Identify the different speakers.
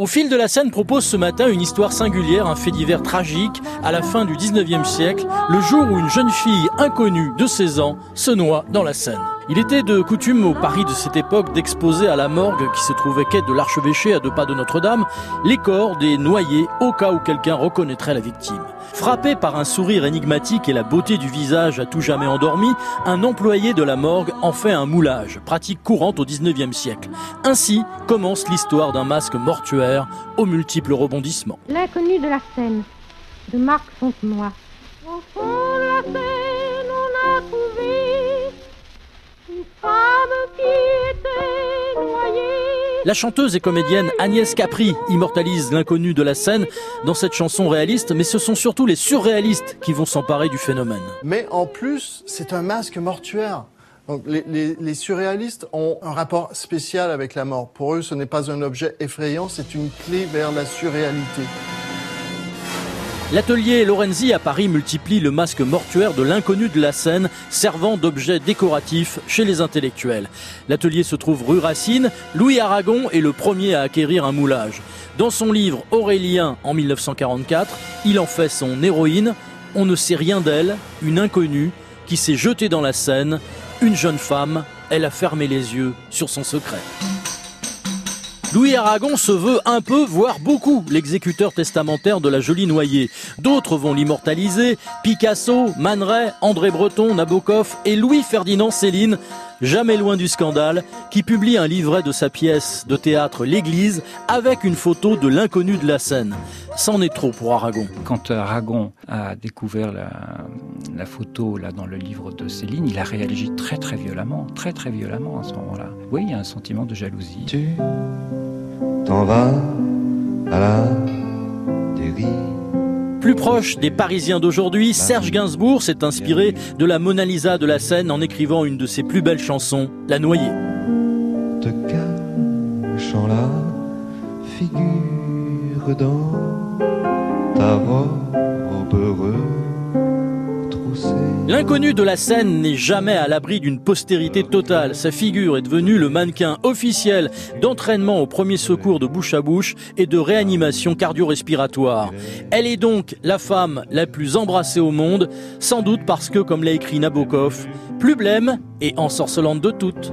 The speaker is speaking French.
Speaker 1: Au fil de la scène propose ce matin une histoire singulière, un fait divers tragique à la fin du 19e siècle, le jour où une jeune fille inconnue de 16 ans se noie dans la Seine. Il était de coutume au Paris de cette époque d'exposer à la morgue qui se trouvait quai de l'archevêché à deux pas de Notre-Dame les corps des noyés au cas où quelqu'un reconnaîtrait la victime. Frappé par un sourire énigmatique et la beauté du visage à tout jamais endormi, un employé de la morgue en fait un moulage, pratique courante au 19e siècle. Ainsi commence l'histoire d'un masque mortuaire aux multiples rebondissements.
Speaker 2: L'inconnu de la Seine, de Marc Fontenoy. Au fond de la Seine,
Speaker 1: La chanteuse et comédienne Agnès Capri immortalise l'inconnu de la scène dans cette chanson réaliste, mais ce sont surtout les surréalistes qui vont s'emparer du phénomène.
Speaker 3: Mais en plus, c'est un masque mortuaire. Les, surréalistes ont un rapport spécial avec la mort. Pour eux, ce n'est pas un objet effrayant, c'est une clé vers la surréalité.
Speaker 1: L'atelier Lorenzi à Paris multiplie le masque mortuaire de l'inconnu de la scène, servant d'objet décoratif chez les intellectuels. L'atelier se trouve rue Racine. Louis Aragon est le premier à acquérir un moulage. Dans son livre Aurélien en 1944, il en fait son héroïne. On ne sait rien d'elle, une inconnue qui s'est jetée dans la Seine, une jeune femme. Elle a fermé les yeux sur son secret. Louis Aragon se veut un peu, voire beaucoup, l'exécuteur testamentaire de la jolie noyée. D'autres vont l'immortaliser, Picasso, Man André Breton, Nabokov et Louis-Ferdinand Céline, jamais loin du scandale, qui publie un livret de sa pièce de théâtre L'Église avec une photo de l'inconnu de la scène. C'en est trop pour Aragon.
Speaker 4: Quand Aragon a découvert la, la, photo là dans le livre de Céline, il a réagi très très violemment, très très violemment à ce moment-là. Oui, il y a un sentiment de jalousie.
Speaker 5: Tu t'en vas à la dérive.
Speaker 1: Plus proche des Parisiens d'aujourd'hui, Serge Gainsbourg s'est inspiré de la Mona Lisa de la scène en écrivant une de ses plus belles chansons, La Noyée. L'inconnu de la scène n'est jamais à l'abri d'une postérité totale. Sa figure est devenue le mannequin officiel d'entraînement au premier secours de bouche à bouche et de réanimation cardio-respiratoire. Elle est donc la femme la plus embrassée au monde, sans doute parce que, comme l'a écrit Nabokov, plus blême et ensorcelante de toutes.